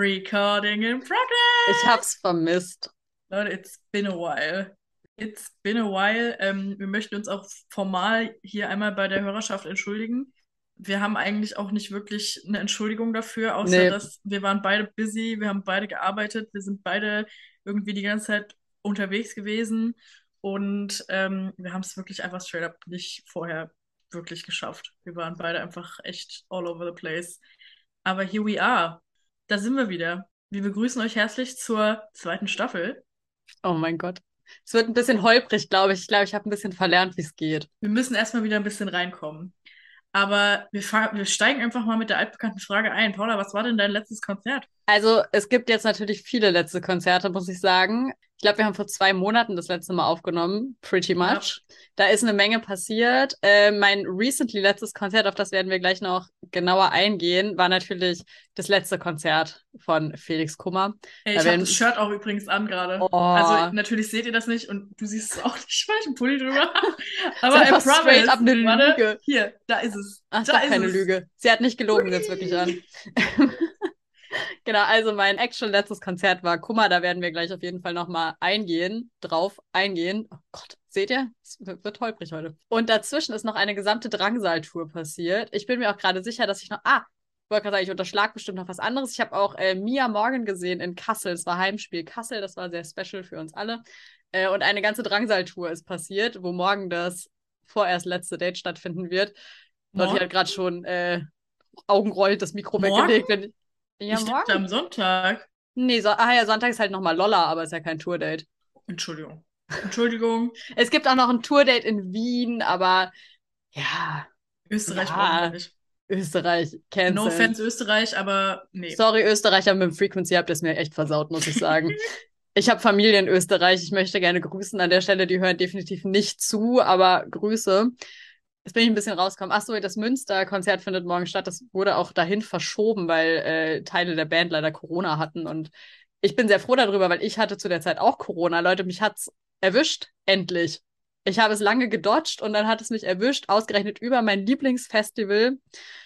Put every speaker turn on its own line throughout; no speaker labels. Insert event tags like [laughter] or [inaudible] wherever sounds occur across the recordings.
Recording in progress.
Ich hab's vermisst.
Leute, it's been a while. It's been a while. Ähm, wir möchten uns auch formal hier einmal bei der Hörerschaft entschuldigen. Wir haben eigentlich auch nicht wirklich eine Entschuldigung dafür, außer
Nee.
dass wir waren beide busy, wir haben beide gearbeitet, wir sind beide irgendwie die ganze Zeit unterwegs gewesen und ähm, wir haben es wirklich einfach straight up nicht vorher wirklich geschafft. Wir waren beide einfach echt all over the place. Aber here we are. Da sind wir wieder. Wir begrüßen euch herzlich zur zweiten Staffel.
Oh mein Gott. Es wird ein bisschen holprig, glaube ich. Ich glaube, ich habe ein bisschen verlernt, wie es geht.
Wir müssen erstmal wieder ein bisschen reinkommen. Aber wir, wir steigen einfach mal mit der altbekannten Frage ein. Paula, was war denn dein letztes Konzert?
Also, es gibt jetzt natürlich viele letzte Konzerte, muss ich sagen. Ich glaube, wir haben vor zwei Monaten das letzte Mal aufgenommen, pretty much. Da ist eine Menge passiert. Äh, mein recently letztes Konzert, auf das werden wir gleich noch genauer eingehen, war natürlich das letzte Konzert von Felix Kummer.
Ey,
Da
ich habe
werden-
das Shirt auch übrigens an gerade.
Oh.
Also natürlich seht ihr das nicht und du siehst es auch nicht, weil ich einen Pulli drüber habe. [laughs] Aber I promise.
up eine
Warte,
Lüge.
hier, da ist es.
Ach,
da ist
keine
es.
Lüge. Sie hat nicht gelogen, jetzt wirklich an. [laughs] Genau, also mein actual letztes Konzert war Kummer, da werden wir gleich auf jeden Fall nochmal eingehen, drauf eingehen. Oh Gott, seht ihr? Es wird, holprig heute. Und dazwischen ist noch eine gesamte Drangsal-Tour passiert. Ich bin mir auch gerade sicher, dass ich noch, ah, wollte gerade sagen, ich unterschlag bestimmt noch was anderes. Ich habe auch äh, Mia Morgan gesehen in Kassel. Es war Heimspiel Kassel, das war sehr special für uns alle. Äh, und eine ganze Drangsal-Tour ist passiert, wo morgen das vorerst letzte Date stattfinden wird.
Morgen?
hat gerade schon äh, augenrollend das Mikro
Morgen?
weggelegt. Ja,
ich
morgen.
am Sonntag.
Nee, so, ah ja, Sonntag ist halt nochmal Lolla, aber ist ja kein Tourdate.
Entschuldigung. Entschuldigung. [laughs]
Es gibt auch noch ein Tourdate in Wien, aber ja,
Österreich
Ja.
brauchen wir nicht.
Österreich, cancel.
No offense Österreich, aber nee.
Sorry, Österreicher mit dem Frequency habt ihr es mir echt versaut, muss ich sagen. [laughs] ich habe Familie in Österreich, ich möchte gerne grüßen an der Stelle, die hören definitiv nicht zu, aber Grüße. Jetzt bin ich ein bisschen rausgekommen. Achso, das Münster-Konzert findet morgen statt. Das wurde auch dahin verschoben, weil äh, Teile der Band leider Corona hatten. Und ich bin sehr froh darüber, weil ich hatte zu der Zeit auch Corona. Leute, mich hat's erwischt, endlich. Ich habe es lange gedodged und dann hat es mich erwischt. Ausgerechnet über mein Lieblingsfestival,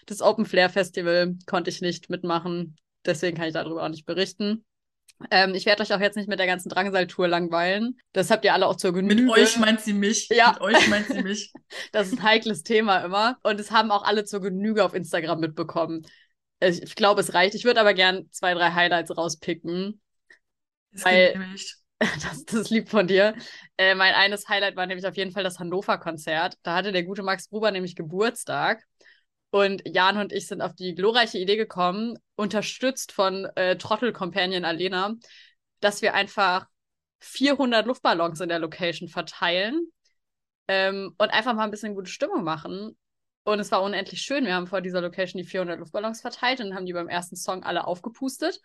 das Open Flair Festival, konnte ich nicht mitmachen. Deswegen kann ich darüber auch nicht berichten. Ähm, ich werde euch auch jetzt nicht mit der ganzen Drangsal-Tour langweilen. Das habt ihr alle auch zur Genüge.
Mit euch meint sie mich.
Ja.
Mit euch meint sie mich. [laughs]
Das ist ein heikles Thema immer. Und es haben auch alle zur Genüge auf Instagram mitbekommen. Ich, ich glaube, es reicht. Ich würde aber gern zwei, drei Highlights rauspicken.
Das
Weil-
nämlich. [laughs]
Das, das ist lieb von dir. Äh, mein eines Highlight war nämlich auf jeden Fall das Hannover-Konzert. Da hatte der gute Max Gruber nämlich Geburtstag. Und Jan und ich sind auf die glorreiche Idee gekommen, unterstützt von äh, Trottel-Companion Alena, dass wir einfach 400 Luftballons in der Location verteilen ähm, und einfach mal ein bisschen gute Stimmung machen. Und es war unendlich schön. Wir haben vor dieser Location die 400 Luftballons verteilt und haben die beim ersten Song alle aufgepustet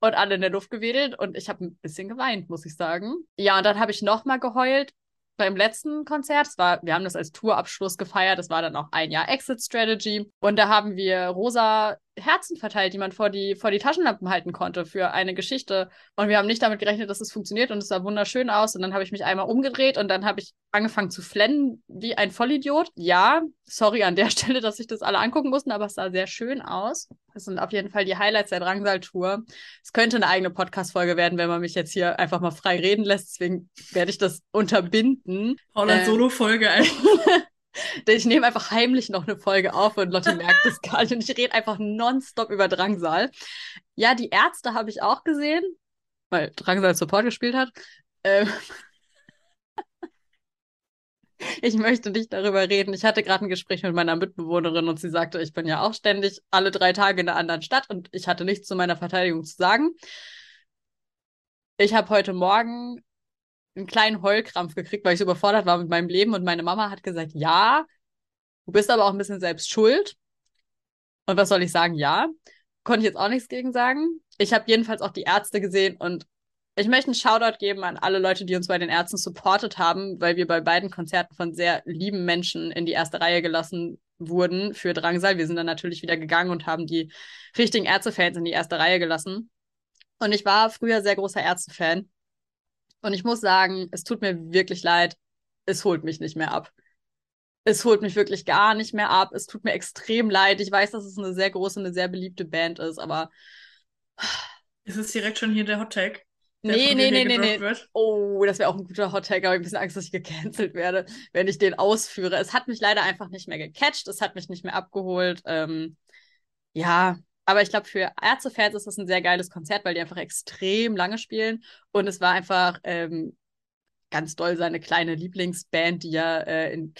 und alle in der Luft gewedelt und ich habe ein bisschen geweint, muss ich sagen. Ja, und dann habe ich nochmal geheult beim letzten Konzert. Es war, wir haben das als Tourabschluss gefeiert. Das war dann auch ein Jahr Exit Strategy. Und da haben wir rosa Herzen verteilt, die man vor die, vor die Taschenlampen halten konnte für eine Geschichte. Und wir haben nicht damit gerechnet, dass es funktioniert und es sah wunderschön aus. Und dann habe ich mich einmal umgedreht und dann habe ich angefangen zu flennen wie ein Vollidiot. Ja, sorry an der [laughs] Stelle, dass sich das alle angucken mussten, aber es sah sehr schön aus. Das sind auf jeden Fall die Highlights der Drangsal-Tour. Es könnte eine eigene Podcast-Folge werden, wenn man mich jetzt hier einfach mal frei reden lässt. Deswegen werde ich das unterbinden.
Paula
Äh. [laughs]
Einfach.
Ich nehme einfach heimlich noch eine Folge auf und Lotte merkt es gar nicht. Und ich rede einfach nonstop über Drangsal. Ja, die Ärzte habe ich auch gesehen, weil Drangsal Support gespielt hat. Ähm [laughs] ich möchte nicht darüber reden. Ich hatte gerade ein Gespräch mit meiner Mitbewohnerin und sie sagte, ich bin ja auch ständig alle drei Tage in einer anderen Stadt und ich hatte nichts zu meiner Verteidigung zu sagen. Ich habe heute Morgen einen kleinen Heulkrampf gekriegt, weil ich so überfordert war mit meinem Leben und meine Mama hat gesagt, ja, du bist aber auch ein bisschen selbst schuld. Und was soll ich sagen? Ja. Konnte ich jetzt auch nichts gegen sagen. Ich habe jedenfalls auch die Ärzte gesehen und ich möchte einen Shoutout geben an alle Leute, die uns bei den Ärzten supportet haben, weil wir bei beiden Konzerten von sehr lieben Menschen in die erste Reihe gelassen wurden für Drangsal. Wir sind dann natürlich wieder gegangen und haben die richtigen Ärztefans in die erste Reihe gelassen. Und ich war früher sehr großer Ärztefan. Und ich muss sagen, es tut mir wirklich leid. Es holt mich nicht mehr ab. Es holt mich wirklich gar nicht mehr ab. Es tut mir extrem leid. Ich weiß, dass es eine sehr große, eine sehr beliebte Band ist, aber
Ist es direkt schon hier der Hot Tag? der
Nee, nee, nee, nee, nee.
wird?
Oh, das wäre auch ein guter Hot Take, aber ich habe ein bisschen Angst, dass ich gecancelt werde, wenn ich den ausführe. Es hat mich leider einfach nicht mehr gecatcht, es hat mich nicht mehr abgeholt. Ähm, ja, aber ich glaube, für Ärztefans ist das ein sehr geiles Konzert, weil die einfach extrem lange spielen. Und es war einfach ähm, ganz doll seine kleine Lieblingsband, die ja äh, in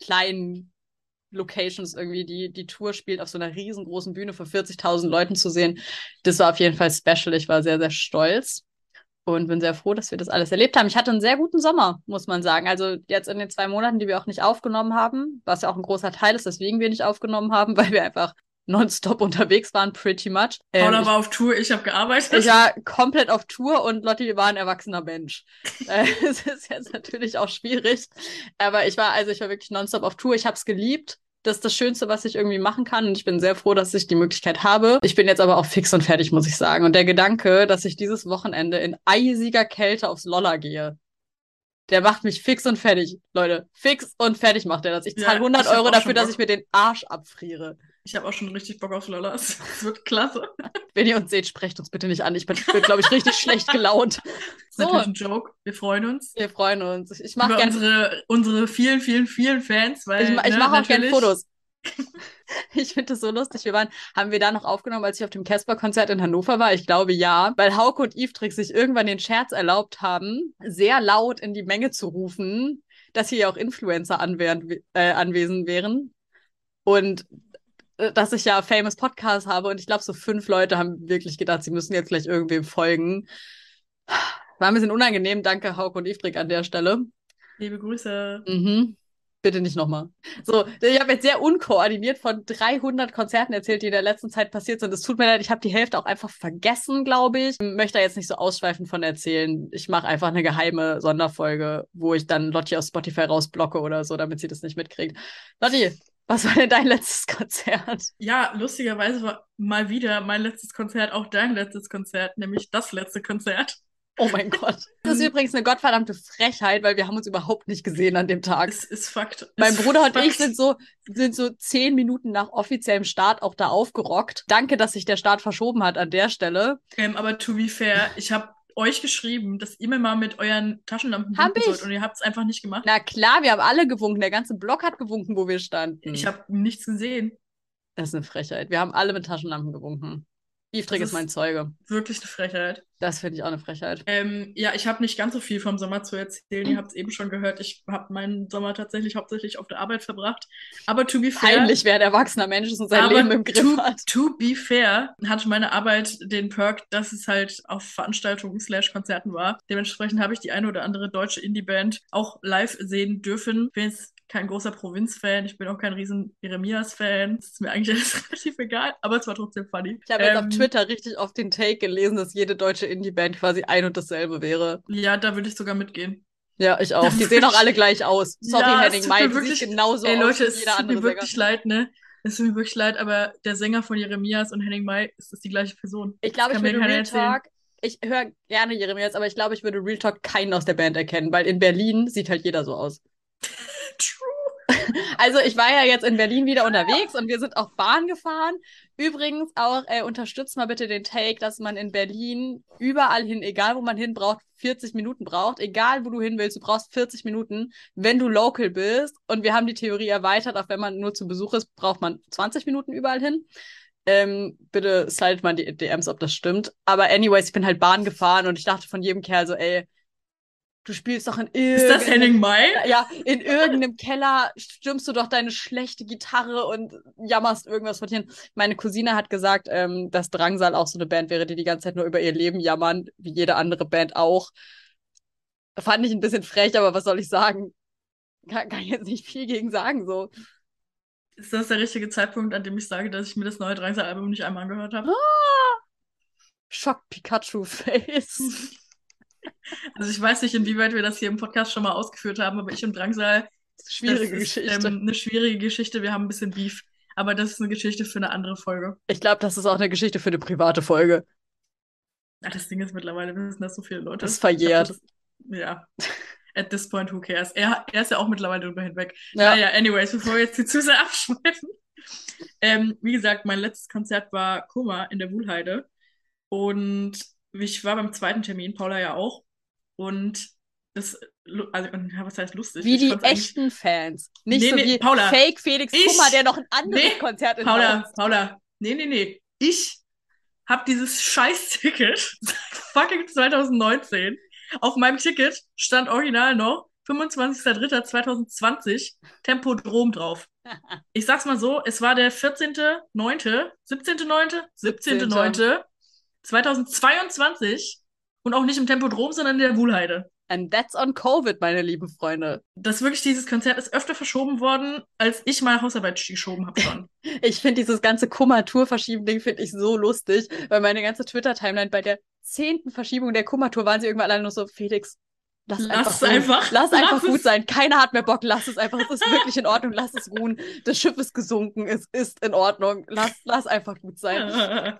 kleinen Locations irgendwie die, die Tour spielt, auf so einer riesengroßen Bühne vor 40.000 Leuten zu sehen. Das war auf jeden Fall special. Ich war sehr, sehr stolz und bin sehr froh, dass wir das alles erlebt haben. Ich hatte einen sehr guten Sommer, muss man sagen. Also jetzt in den zwei Monaten, die wir auch nicht aufgenommen haben, was ja auch ein großer Teil ist, weswegen wir nicht aufgenommen haben, [laughs] weil wir einfach nonstop unterwegs waren, pretty much. Ähm,
Paula war auf Tour, ich habe gearbeitet.
ich war komplett auf Tour und Lotti war ein erwachsener Mensch. [laughs] Äh, [laughs] Es ist jetzt natürlich auch schwierig, aber ich war also ich war wirklich nonstop auf Tour. Ich habe es geliebt. Das ist das Schönste, was ich irgendwie machen kann und ich bin sehr froh, dass ich die Möglichkeit habe. Ich bin jetzt aber auch fix und fertig, muss ich sagen. Und der Gedanke, dass ich dieses Wochenende in eisiger Kälte aufs Lolla gehe, der macht mich fix und fertig. Leute, fix und fertig macht er das. Ich
Ja,
zahle 100
ich
Euro dafür, dass ich mir den Arsch abfriere.
Ich habe auch schon richtig Bock auf Lollas. [laughs] Es wird klasse.
Wenn ihr uns seht, sprecht uns bitte nicht an. Ich bin, bin glaube ich, richtig schlecht gelaunt.
Das [laughs] ist ein Joke. Wir freuen uns.
Wir freuen uns. Ich mache gerne
unsere, unsere vielen, vielen, vielen Fans, weil
ich, ich
ne,
mache auch gerne Fotos. [laughs] Ich finde das so lustig. Wir waren, haben wir da noch aufgenommen, als ich auf dem Casper-Konzert in Hannover war? Ich glaube ja, weil Hauke und Yves sich irgendwann den Scherz erlaubt haben, sehr laut in die Menge zu rufen, dass hier ja auch Influencer anwären, äh, anwesend wären. Und dass ich ja Famous Podcast habe und ich glaube, so fünf Leute haben wirklich gedacht, sie müssen jetzt gleich irgendwem folgen. War ein bisschen unangenehm. Danke, Hauke und Yves an der Stelle.
Liebe Grüße.
Mhm. Bitte nicht nochmal. So, ich habe jetzt sehr unkoordiniert von 300 Konzerten erzählt, die in der letzten Zeit passiert sind. Es tut mir leid, ich habe die Hälfte auch einfach vergessen, glaube ich. Möchte da jetzt nicht so ausschweifend von erzählen. Ich mache einfach eine geheime Sonderfolge, wo ich dann Lotti aus Spotify rausblocke oder so, damit sie das nicht mitkriegt. Lotti, was war denn dein letztes Konzert?
Ja, lustigerweise war mal wieder mein letztes Konzert auch dein letztes Konzert, nämlich das letzte Konzert.
Oh mein Gott. Das ist übrigens eine gottverdammte Frechheit, weil wir haben uns überhaupt nicht gesehen an dem Tag.
Es ist Fakt.
Mein Bruder und
Fakt.
ich sind so, sind so zehn Minuten nach offiziellem Start auch da aufgerockt. Danke, dass sich der Start verschoben hat an der Stelle.
Ähm, aber to be fair, ich habe euch geschrieben, dass ihr mir mal mit euren Taschenlampen
Hab
winken sollt und ihr habt es einfach nicht gemacht.
Na klar, wir haben alle gewunken. Der ganze Block hat gewunken, wo wir standen.
Ich habe nichts gesehen.
das ist eine Frechheit. Wir haben alle mit Taschenlampen gewunken.
Das
ist mein Zeuge.
Wirklich eine Frechheit.
Das finde ich auch eine Frechheit.
Ähm, ja, ich habe nicht ganz so viel vom Sommer zu erzählen. Ihr habt es eben schon gehört. Ich habe meinen Sommer tatsächlich hauptsächlich auf der Arbeit verbracht. Aber to be fair,
Peinlich, wer ein erwachsener Mensch ist und sein Leben im Griff
to,
hat.
to be fair hatte meine Arbeit den Perk, dass es halt auf Veranstaltungen slash Konzerten war. Dementsprechend habe ich die eine oder andere deutsche Indie-Band auch live sehen dürfen. Bin jetzt kein großer Provinz-Fan, ich bin auch kein riesen Jeremias-Fan. Ist mir eigentlich [laughs] alles relativ egal, aber es war trotzdem funny.
Ich habe jetzt
Ähm,
auf Twitter richtig oft den Take gelesen, dass jede deutsche Indie-Band quasi ein und dasselbe wäre.
Ja, da würde ich sogar mitgehen.
Ja, ich auch. [laughs] Die sehen auch alle gleich aus. Sorry,
Ja, es
Henning
tut
du
wirklich-
siehst genauso
Ey
aus
Leute,
wie
es
jeder
tut
andere
mir wirklich
Sänger.
leid, ne? Es tut mir wirklich leid, aber der Sänger von Jeremias und Henning Mai ist das die gleiche Person.
Ich glaube, ich würde Real. Talk, ich höre gerne Jeremias, aber ich glaube, ich würde Real Talk keinen aus der Band erkennen, weil in Berlin sieht halt jeder so aus. [laughs]
True.
Also ich war ja jetzt in Berlin wieder unterwegs und wir sind auch Bahn gefahren. Übrigens auch, äh, unterstützt mal bitte den Take, dass man in Berlin überall hin, egal wo man hin braucht, 40 Minuten braucht. Egal wo du hin willst, du brauchst 40 Minuten, wenn du local bist. Und wir haben die Theorie erweitert, auch wenn man nur zu Besuch ist, braucht man 20 Minuten überall hin. Ähm, bitte slidet mal die DMs, ob das stimmt. Aber anyways, ich bin halt Bahn gefahren und ich dachte von jedem Kerl so, ey, du spielst doch in
Ist das
irgendeinem-
Henning Mai?
ja, in irgendeinem Keller stürmst du doch deine schlechte Gitarre und jammerst irgendwas von hier. Meine Cousine hat gesagt, ähm, dass Drangsal auch so eine Band wäre, die die ganze Zeit nur über ihr Leben jammern, wie jede andere Band auch. Fand ich ein bisschen frech, aber was soll ich sagen? Kann, kann ich jetzt nicht viel gegen sagen, so.
Ist das der richtige Zeitpunkt, an dem ich sage, dass ich mir das neue Drangsal-Album nicht einmal angehört habe?
Schock Pikachu Face. [laughs]
Also ich weiß nicht, inwieweit wir das hier im Podcast schon mal ausgeführt haben, aber ich und Drangsal,
Schwierige
das ist
Geschichte.
ähm, eine schwierige Geschichte. Wir haben ein bisschen Beef, aber das ist eine Geschichte für eine andere Folge.
Ich glaube, das ist auch eine Geschichte für eine private Folge.
Ach, das Ding ist mittlerweile wissen das so viele Leute.
Das ist
glaub,
verjährt.
das- ja. At this point, who cares? Er, er ist ja auch mittlerweile drüber hinweg.
Ja.
Naja, anyways, bevor wir jetzt hier zu sehr [laughs] abschweifen. Ähm, wie gesagt, mein letztes Konzert war Koma in der Wuhlheide. Und ich war beim zweiten Termin, Paula ja auch. Und das, also, was heißt lustig?
Wie die echten Fans. Nicht
Nee,
so
nee,
wie
Paula,
Fake Felix
ich-
Kummer, der noch ein anderes
Nee,
Konzert in
Paula,
Haus-
Paula, nee, nee, nee. Ich habe dieses Scheiß-Ticket seit [laughs] fucking 2019. Auf meinem Ticket stand original noch 25.03.2020 Tempodrom drauf. [laughs] Ich sag's mal so, es war der 14.09., 17.09., 17.09. 2022 und auch nicht im Tempodrom, sondern in der Wuhlheide.
And that's on Covid, meine lieben Freunde.
Das wirklich, dieses Konzert ist öfter verschoben worden, als ich meine Hausarbeit geschoben habe schon. [laughs]
Ich finde dieses ganze Kummertour-Verschieben-Ding finde ich so lustig, weil meine ganze Twitter-Timeline bei der zehnten Verschiebung der Kummertour waren sie irgendwann alle nur so, Felix, lass,
Lass
einfach
einfach.
Lass einfach
Lass
gut
es.
sein. Keiner hat mehr Bock, lass es einfach. Es ist wirklich in Ordnung, lass es ruhen. Das Schiff ist gesunken, es ist in Ordnung. Lass, lass einfach gut sein. [laughs]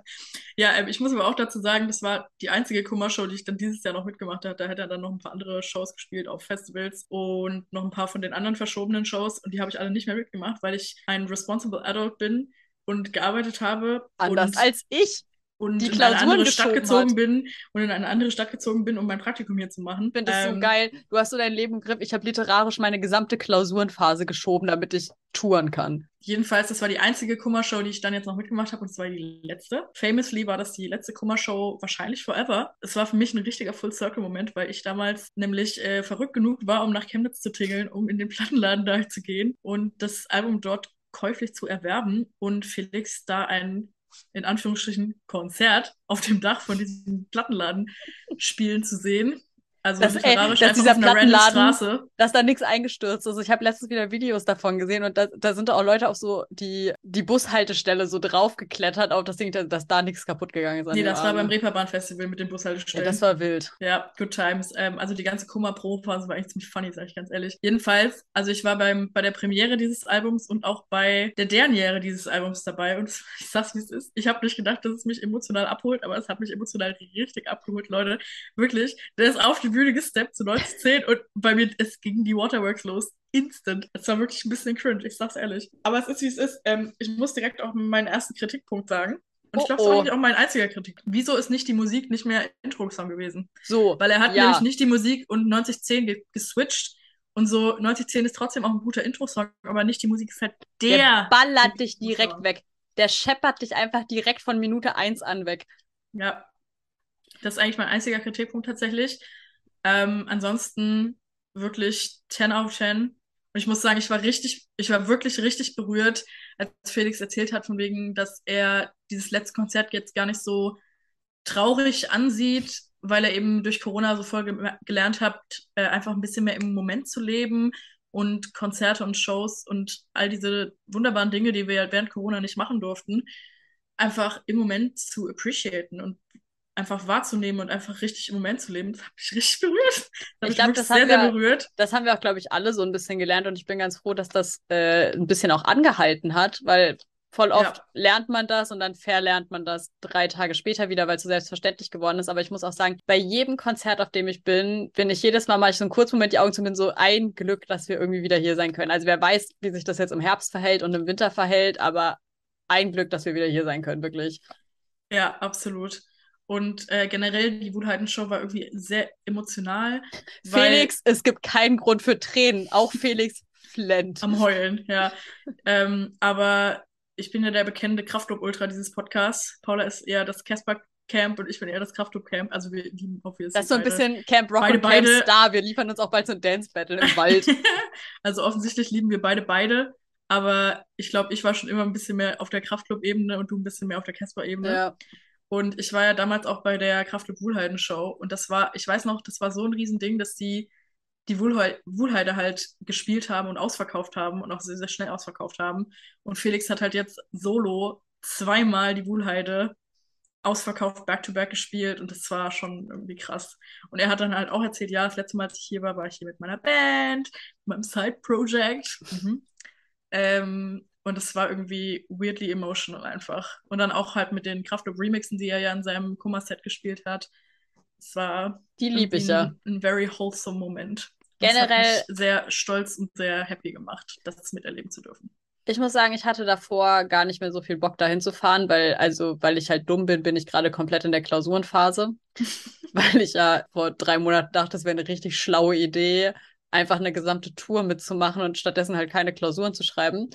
Ja, ähm, ich muss aber auch dazu sagen, das war die einzige Kummershow, die ich dann dieses Jahr noch mitgemacht habe. Da hat er dann noch ein paar andere Shows gespielt auf Festivals und noch ein paar von den anderen verschobenen Shows. Und die habe ich alle nicht mehr mitgemacht, weil ich ein responsible adult bin und gearbeitet habe.
Anders
und,
als ich.
Und
die
in eine
Klausuren
andere Stadt gezogen
hat.
bin und in eine andere Stadt gezogen bin, um mein Praktikum hier zu machen.
Ich finde das so
Ähm,
geil. Du hast so dein Leben im Griff. Ich habe literarisch meine gesamte Klausurenphase geschoben, damit ich touren kann.
Jedenfalls, das war die einzige Kummershow, die ich dann jetzt noch mitgemacht habe und es war die letzte. Famously war das die letzte Kummershow wahrscheinlich forever. Es war für mich ein richtiger Full-Circle-Moment, weil ich damals nämlich äh, verrückt genug war, um nach Chemnitz zu tingeln, um in den Plattenladen [laughs] da zu gehen und das Album dort käuflich zu erwerben und Felix da ein in Anführungsstrichen Konzert auf dem Dach von diesem Plattenladen spielen zu sehen. Also
Das- ey,
literarisch
dass
einfach
dieser
auf
Plattenladen-
Straße.
dass da nichts eingestürzt ist. Ich habe letztens wieder Videos davon gesehen und da, da sind auch Leute auf so die, die Bushaltestelle so draufgeklettert auf das Ding, dass, dass da nichts kaputt gegangen ist.
Nee, das war beim
Abend.
Reeperbahn-Festival mit den
ja,
Bushaltestellen.
das war wild.
Ja, good times. Ähm, also die ganze Kummer-Pro-Phase war eigentlich ziemlich funny, sag ich ganz ehrlich. Jedenfalls, also ich war beim, bei der Premiere dieses Albums und auch bei der Derniere dieses Albums dabei und [laughs] ich sag's, wie es ist. Ich habe nicht gedacht, dass es mich emotional abholt, aber es hat mich emotional richtig abgeholt, Leute. Wirklich, der ist auf die Bühne gesteppt zu 9010 und bei mir, es ging die Waterworks los. Instant. Es war wirklich ein bisschen cringe, ich sag's ehrlich. Aber es ist, wie es ist. Ähm, ich muss direkt auch meinen ersten Kritikpunkt sagen. Und ich
Oh,
glaube, es ist
oh.
eigentlich auch mein einziger Kritik. Wieso ist nicht die Musik nicht mehr Intro-Song gewesen?
So,
Weil er hat
Ja.
nämlich nicht die Musik und 9010 ge geswitcht. Und so 9010 ist trotzdem auch ein guter Intro-Song, aber nicht die Musik ist halt der.
der ballert dich direkt weg. Der scheppert dich einfach direkt von Minute 1 an weg.
Ja. Das ist eigentlich mein einziger Kritikpunkt tatsächlich. Ähm, ansonsten wirklich 10 out of 10. Und ich muss sagen, ich war richtig, ich war wirklich richtig berührt, als Felix erzählt hat, von wegen, dass er dieses letzte Konzert jetzt gar nicht so traurig ansieht, weil er eben durch Corona so voll ge gelernt hat, äh, einfach ein bisschen mehr im Moment zu leben und Konzerte und Shows und all diese wunderbaren Dinge, die wir während Corona nicht machen durften, einfach im Moment zu appreciaten und einfach wahrzunehmen und einfach richtig im Moment zu leben. Das hat mich [laughs] richtig berührt. Das
Ich
mich
glaub,
wirklich
das
sehr,
haben
sehr
wir-
berührt.
Das haben wir auch, glaube ich, alle so ein bisschen gelernt und ich bin ganz froh, dass das äh, ein bisschen auch angehalten hat, weil voll oft
Ja.
lernt man das und dann verlernt man das drei Tage später wieder, weil es so selbstverständlich geworden ist. Aber ich muss auch sagen, bei jedem Konzert, auf dem ich bin, bin ich jedes Mal, mache ich so einen kurzen Moment die Augen zu bin so ein Glück, dass wir irgendwie wieder hier sein können. Also wer weiß, wie sich das jetzt im Herbst verhält und im Winter verhält, aber ein Glück, dass wir wieder hier sein können, wirklich.
Ja, absolut. Und äh, generell, die Wuhlheiden-Show war irgendwie sehr emotional.
Felix, es gibt keinen Grund für Tränen. Auch [laughs] Felix flennt.
Am Heulen, ja. ähm, aber ich bin ja der bekennende Kraftclub-Ultra dieses Podcasts. Paula ist eher das Casper-Camp und ich bin eher das Kraftclub-Camp. Also wir lieben obviously
Das ist so ein
beide.
bisschen Camp Rock
beide-
und Camp
beide-
Star. Wir liefern uns auch bald so ein Dance-Battle im Wald. [laughs]
also offensichtlich lieben wir beide beide. Aber ich glaube, ich war schon immer ein bisschen mehr auf der Kraftclub-Ebene und du ein bisschen mehr auf der Casper-Ebene.
ja.
Und ich war ja damals auch bei der Kraftclub Wuhlheiden Show. Und das war, ich weiß noch, das war so ein Riesending, dass die die Wuhlheu Wuhlheide halt gespielt haben und ausverkauft haben und auch sehr, sehr schnell ausverkauft haben. Und Felix hat halt jetzt solo zweimal die Wuhlheide ausverkauft, back-to-back gespielt und das war schon irgendwie krass. Und er hat dann halt auch erzählt, ja, das letzte Mal, als ich hier war, war ich hier mit meiner Band, meinem Side-Project. Mhm. Ähm, und es war irgendwie weirdly emotional einfach. Und dann auch halt mit den Kraftclub Remixen, die er ja in seinem Kummer-Set gespielt hat. Es war
Die liebe ich ja.
ein, ein very wholesome Moment.
Generell-
sehr stolz und sehr happy gemacht, das miterleben zu dürfen.
Ich muss sagen, ich hatte davor gar nicht mehr so viel Bock dahin zu fahren, weil, also, weil ich halt dumm bin, bin ich gerade komplett in der Klausurenphase. [laughs] weil ich ja vor drei Monaten dachte, das wäre eine richtig schlaue Idee, einfach eine gesamte Tour mitzumachen und stattdessen halt keine Klausuren zu schreiben.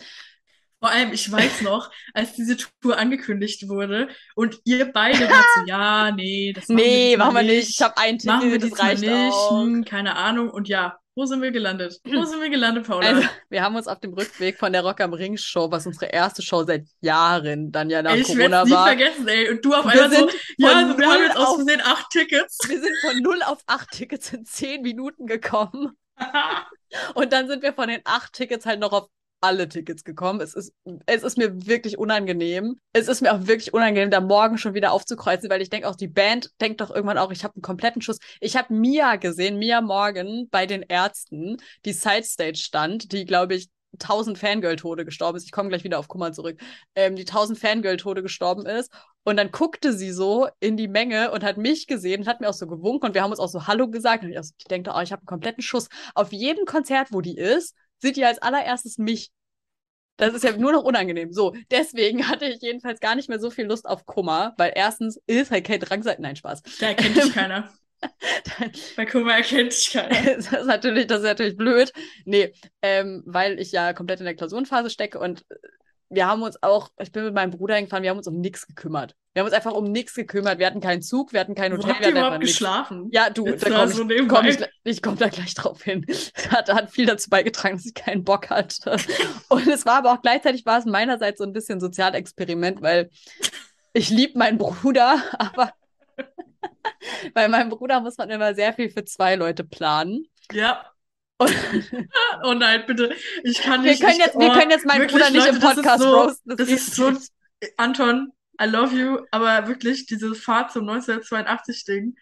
Vor allem, ich weiß [laughs] noch, als diese Tour angekündigt wurde und ihr beide wart so, ja, nee, das machen
nee,
wir
machen wir
nicht.
Ich habe ein Ticket,
machen wir
das reicht
nicht.
auch.
Hm, keine Ahnung. Und ja, wo sind wir gelandet? Wo sind wir gelandet, Paula?
Also, wir haben uns auf dem Rückweg von der Rock am Ring Show, was unsere erste Show seit Jahren dann ja nach
ich
Corona
nie
war.
vergessen, ey. Und du auf einmal so,
sind
ja, also wir haben
null
jetzt aus Versehen acht Tickets.
Wir sind von 0 auf 8 Tickets in 10 Minuten gekommen. [laughs] Und dann sind wir von den 8 Tickets halt noch auf alle Tickets gekommen. Es ist, es ist mir wirklich unangenehm. Es ist mir auch wirklich unangenehm, da morgen schon wieder aufzukreuzen, weil ich denke auch, die Band denkt doch irgendwann auch, ich habe einen kompletten Schuss. Ich habe Mia gesehen, Mia Morgan bei den Ärzten, die Sidestage stand, die, glaube ich, 1000 Fangirl-Tode gestorben ist. Ich komme gleich wieder auf Kummer zurück. Ähm, die 1000 Fangirl-Tode gestorben ist. Und dann guckte sie so in die Menge und hat mich gesehen und hat mir auch so gewunken und wir haben uns auch so Hallo gesagt. Und ich, also, ich denke, oh, ich habe einen kompletten Schuss. Auf jedem Konzert, wo die ist, sieht die als allererstes mich. Das ist ja nur noch unangenehm. So, deswegen hatte ich jedenfalls gar nicht mehr so viel Lust auf Kummer, weil erstens ist halt kein Drangsal. Nein, Spaß.
Da erkennt dich [laughs] keiner. Bei Kummer erkennt dich keiner. [laughs]
das ist natürlich, das ist natürlich blöd. Nee, ähm, weil ich ja komplett in der Klausurenphase stecke und wir haben uns auch, ich bin mit meinem Bruder hingefahren, wir haben uns um nichts gekümmert. Wir haben uns einfach um nichts gekümmert. Wir hatten keinen Zug, wir hatten kein Hotel,
habt
wir
ihr
hatten einfach
überhaupt
nichts.
geschlafen?
Ja, du,
Jetzt
da komm
so
ich, komm ich, ich komme da gleich drauf hin. [laughs] Hat, hat viel dazu beigetragen, dass ich keinen Bock hatte. Und es war aber auch gleichzeitig war es meinerseits so ein bisschen Sozialexperiment, weil ich liebe meinen Bruder, [laughs] aber [laughs] bei meinem Bruder muss man immer sehr viel für zwei Leute planen.
Ja.
Und
Oh nein, bitte. Ich kann
wir
nicht.
können jetzt, wir
oh,
können jetzt meinen Bruder nicht
Leute,
im
das
Podcast
so,
roasten.
Das
geht
ist so. Anton, I love you, aber wirklich, diese Fahrt zum 1982-Ding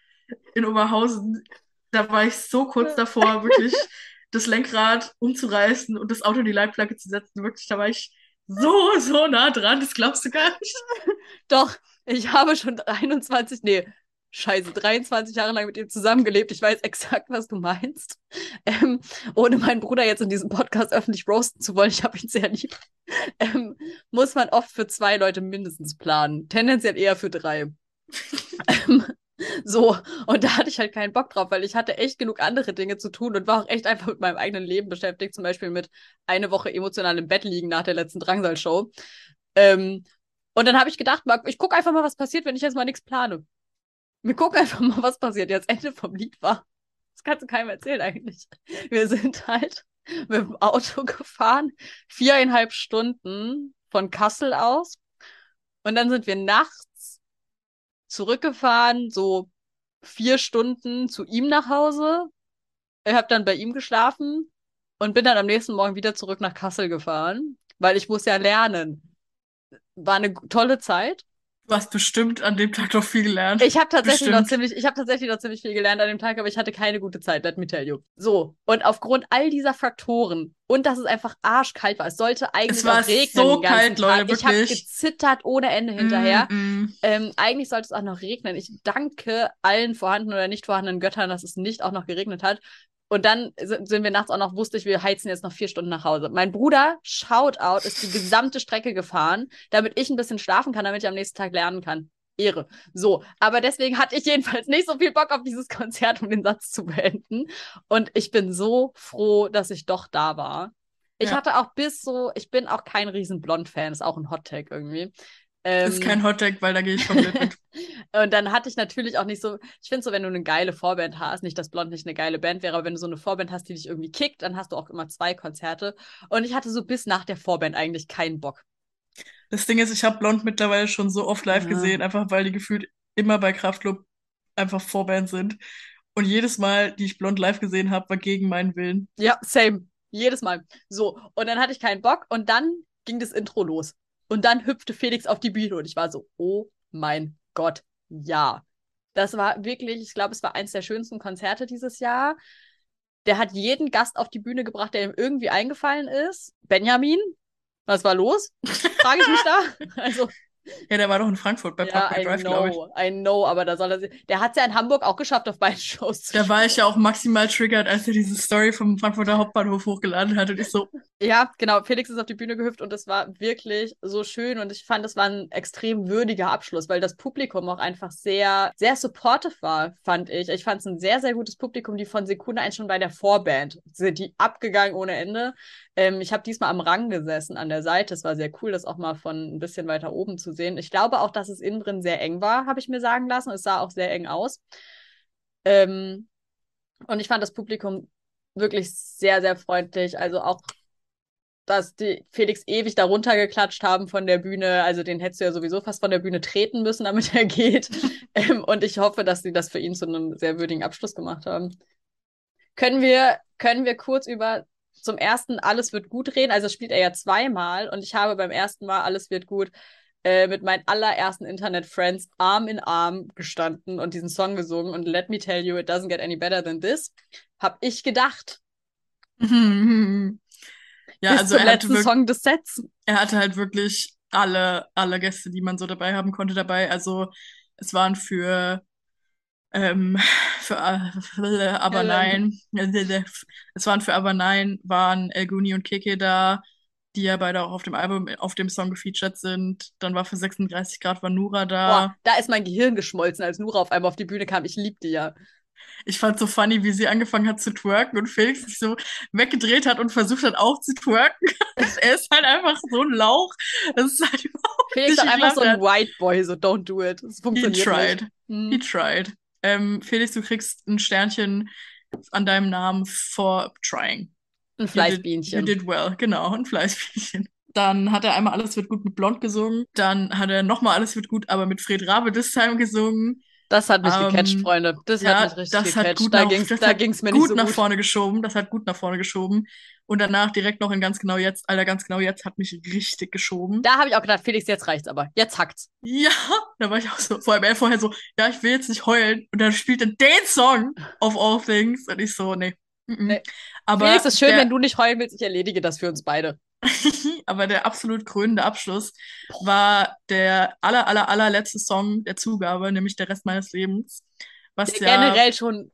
in Oberhausen, da war ich so kurz davor, [laughs] wirklich das Lenkrad umzureißen und das Auto in die Leitplanke zu setzen. Wirklich, da war ich so, so nah dran, das glaubst du gar nicht.
Doch, ich habe schon 21, nee, scheiße, 23 Jahre lang mit ihm zusammengelebt. Ich weiß exakt, was du meinst. Ähm, ohne meinen Bruder jetzt in diesem Podcast öffentlich roasten zu wollen, ich habe ihn sehr lieb, ähm, muss man oft für zwei Leute mindestens planen. Tendenziell eher für drei. ähm, so, und da hatte ich halt keinen Bock drauf, weil ich hatte echt genug andere Dinge zu tun und war auch echt einfach mit meinem eigenen Leben beschäftigt, zum Beispiel mit eine Woche emotional im Bett liegen nach der letzten Drangsal-Show. Ähm, und dann habe ich gedacht, ich gucke einfach mal, was passiert, wenn ich jetzt mal nichts plane. Wir gucken einfach mal, was passiert. Jetzt Ende vom Lied war. Das kannst du keinem erzählen eigentlich. Wir sind halt mit dem Auto gefahren, viereinhalb Stunden von Kassel aus. Und dann sind wir nachts zurückgefahren, so vier Stunden zu ihm nach Hause. Ich habe dann bei ihm geschlafen und bin dann am nächsten Morgen wieder zurück nach Kassel gefahren, weil ich muss ja lernen. War eine tolle Zeit.
Du hast bestimmt an dem Tag noch viel gelernt.
Ich habe tatsächlich noch
Bestimmt.
ziemlich, ich habe tatsächlich noch ziemlich viel gelernt an dem Tag, aber ich hatte keine gute Zeit, let me tell you. So, und aufgrund all dieser Faktoren und dass es einfach arschkalt war, es sollte eigentlich
Es war
auch regnen
so kalt, Leute,
Tag. Ich habe
wirklich.
gezittert ohne Ende hinterher.
Mm, mm.
Ähm, eigentlich sollte es auch noch regnen. Ich danke allen vorhandenen oder nicht vorhandenen Göttern, dass es nicht auch noch geregnet hat. Und dann sind, wir nachts auch noch, wusste ich, wir heizen jetzt noch vier Stunden nach Hause. Mein Bruder, Shoutout, ist die gesamte Strecke gefahren, damit ich ein bisschen schlafen kann, damit ich am nächsten Tag lernen kann. Ehre. So, aber deswegen hatte ich jedenfalls nicht so viel Bock auf dieses [laughs] Konzert, um den Satz zu beenden. Und ich bin so froh, dass ich doch da war. Ich
Ja.
hatte auch bis so, ich bin auch kein riesen Blond-Fan, ist auch ein Hot-Tag irgendwie.
Das ist
Ähm,
kein Hottag, weil da gehe ich komplett mit. [laughs]
und dann hatte ich natürlich auch nicht so, ich finde so, wenn du eine geile Vorband hast, nicht, dass Blond nicht eine geile Band wäre, aber wenn du so eine Vorband hast, die dich irgendwie kickt, dann hast du auch immer zwei Konzerte. Und ich hatte so bis nach der Vorband eigentlich keinen Bock.
Das Ding ist, ich habe Blond mittlerweile schon so oft live
Ja.
gesehen, einfach weil die gefühlt immer bei Kraftklub einfach Vorband sind. Und jedes Mal, die ich Blond live gesehen habe, war gegen meinen Willen.
Ja, same. Jedes Mal. So. Und dann hatte ich keinen Bock und dann ging das Intro los. Und dann hüpfte Felix auf die Bühne und ich war so, oh mein Gott, ja. Das war wirklich, ich glaube, es war eins der schönsten Konzerte dieses Jahr. Der hat jeden Gast auf die Bühne gebracht, der ihm irgendwie eingefallen ist. Benjamin, was war los? Frage ich mich da. [laughs] Also,
Ja, der war doch in Frankfurt bei
ja,
Park
I
Drive, glaube ich.
know, I know, aber da soll er sich. Der hat es ja in Hamburg auch geschafft, auf beiden Shows zu
Da war ich ja auch maximal triggert, als er diese Story vom Frankfurter Hauptbahnhof hochgeladen hat und ich so,
Ja, genau. Felix ist auf die Bühne gehüpft und es war wirklich so schön und ich fand, es war ein extrem würdiger Abschluss, weil das Publikum auch einfach sehr, sehr supportive war, fand ich. Ich fand es ein sehr, sehr gutes Publikum, die von Sekunde 1 schon bei der Vorband sind die abgegangen ohne Ende. Ähm, ich habe diesmal am Rang gesessen an der Seite. Es war sehr cool, das auch mal von ein bisschen weiter oben zu sehen. Ich glaube auch, dass es innen drin sehr eng war, habe ich mir sagen lassen. Es sah auch sehr eng aus. Ähm, und ich fand das Publikum wirklich sehr, sehr freundlich. Also auch dass die Felix ewig darunter geklatscht haben von der Bühne. Also den hättest du ja sowieso fast von der Bühne treten müssen, damit er geht. [laughs] ähm, und ich hoffe, dass sie das für ihn zu einem sehr würdigen Abschluss gemacht haben. Können wir, können wir kurz über zum ersten Alles wird gut reden? Also spielt er ja zweimal und ich habe beim ersten Mal Alles wird gut äh, mit meinen allerersten Internet-Friends Arm in Arm gestanden und diesen Song gesungen und Let me tell you, it doesn't get any better than this. Hab ich gedacht. [laughs] [laughs]
Ja,
Bis
also
zum
er hatte,
letzten
wirklich,
Song des Sets.
er hatte halt wirklich alle, alle Gäste, die man so dabei haben konnte, dabei. Also es waren für, ähm, [laughs] für äh, [laughs] aber nein, [laughs] es waren für aber nein, waren Elguni und Keke da, die ja beide auch auf dem Album, auf dem Song gefeatured sind. Dann war für 36 Grad war Nura
Boah,
da.
da ist mein Gehirn geschmolzen, als Nura auf einmal auf die Bühne kam. Ich lieb die ja.
Ich fand so funny, wie sie angefangen hat zu twerken und Felix sich so weggedreht hat und versucht hat auch zu twerken. [laughs] er ist halt einfach so ein Lauch. Das ist halt überhaupt
Felix ist einfach so ein. White Boy, so don't do it. Das
He
funktioniert
tried.
nicht.
He
Hm.
tried. Ähm, Felix, du kriegst ein Sternchen an deinem Namen for trying.
Ein
You did, you did well, genau, ein Fleißbienchen. Dann hat er einmal Alles wird gut mit Blond gesungen. Dann hat er nochmal Alles wird gut, aber mit Fred Rabe this time gesungen.
Das hat mich gecatcht,
Ähm,
Freunde. Das hat
ja,
mich richtig
das hat
gecatcht.
gut
Da
nach,
ging's,
das
da
hat
ging's mir nicht
gut
so
nach
gut.
vorne geschoben. Das hat gut nach vorne geschoben. Und danach direkt noch in ganz genau jetzt. Alter, ganz genau jetzt hat mich richtig geschoben.
Da habe ich auch gedacht, Felix, jetzt reicht's aber. Jetzt hackt's.
Ja, da war ich auch so, vor allem er vorher so, ja, ich will jetzt nicht heulen. Und dann spielt er den Song of all things. Und ich so, nee. mm -mm.
Nee.
Aber
Felix, ist schön,
der,
wenn du nicht heulen willst. Ich erledige das für uns beide. [laughs]
aber der absolut krönende Abschluss war der aller, aller, allerletzte Song der Zugabe, nämlich der Rest meines Lebens. Was
Der
ja
generell schon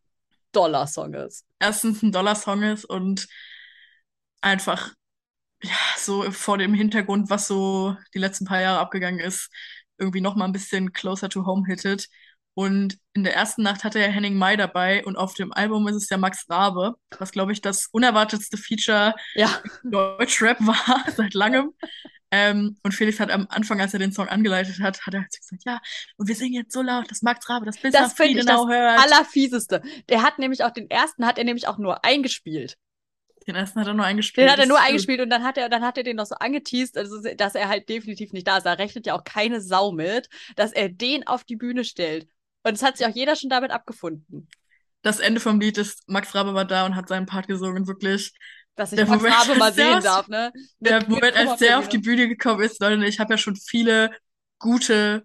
Dollar-Song ist.
erstens ein Dollar-Song ist und einfach ja, so vor dem Hintergrund, was so die letzten paar Jahre abgegangen ist, irgendwie noch mal ein bisschen closer to home hittet. Und in der ersten Nacht hatte er Henning Mai dabei und auf dem Album ist es ja Max Rabe, was glaube ich das unerwartetste Feature
Ja,
Deutschrap war [laughs] seit langem. Ähm, und Felix hat am Anfang, als er den Song angeleitet hat, hat er halt gesagt, ja, und wir singen jetzt so laut, dass Max Rabe das bis
das
nach
finde ich das
Friedenau hört.
Allerfieseste. Der hat nämlich auch den ersten, hat er nämlich auch nur eingespielt.
Den ersten hat er nur eingespielt.
Den hat er
das
nur eingespielt und dann hat er, dann hat er den noch so angeteased, also, dass er halt definitiv nicht da ist. Da rechnet ja auch keine Sau mit, dass er den auf die Bühne stellt. Und es hat sich auch jeder schon damit abgefunden.
Das Ende vom Lied ist, Max Rabe war da und hat seinen Part gesungen. Wirklich,
Dass ich
Der
Max
Moment,
Rabe [laughs] mal
der
sehen darf, ne?
der
Mit-
Moment, als der auf die
Bühne.
Bühne gekommen ist, Leute, ich habe ja schon viele gute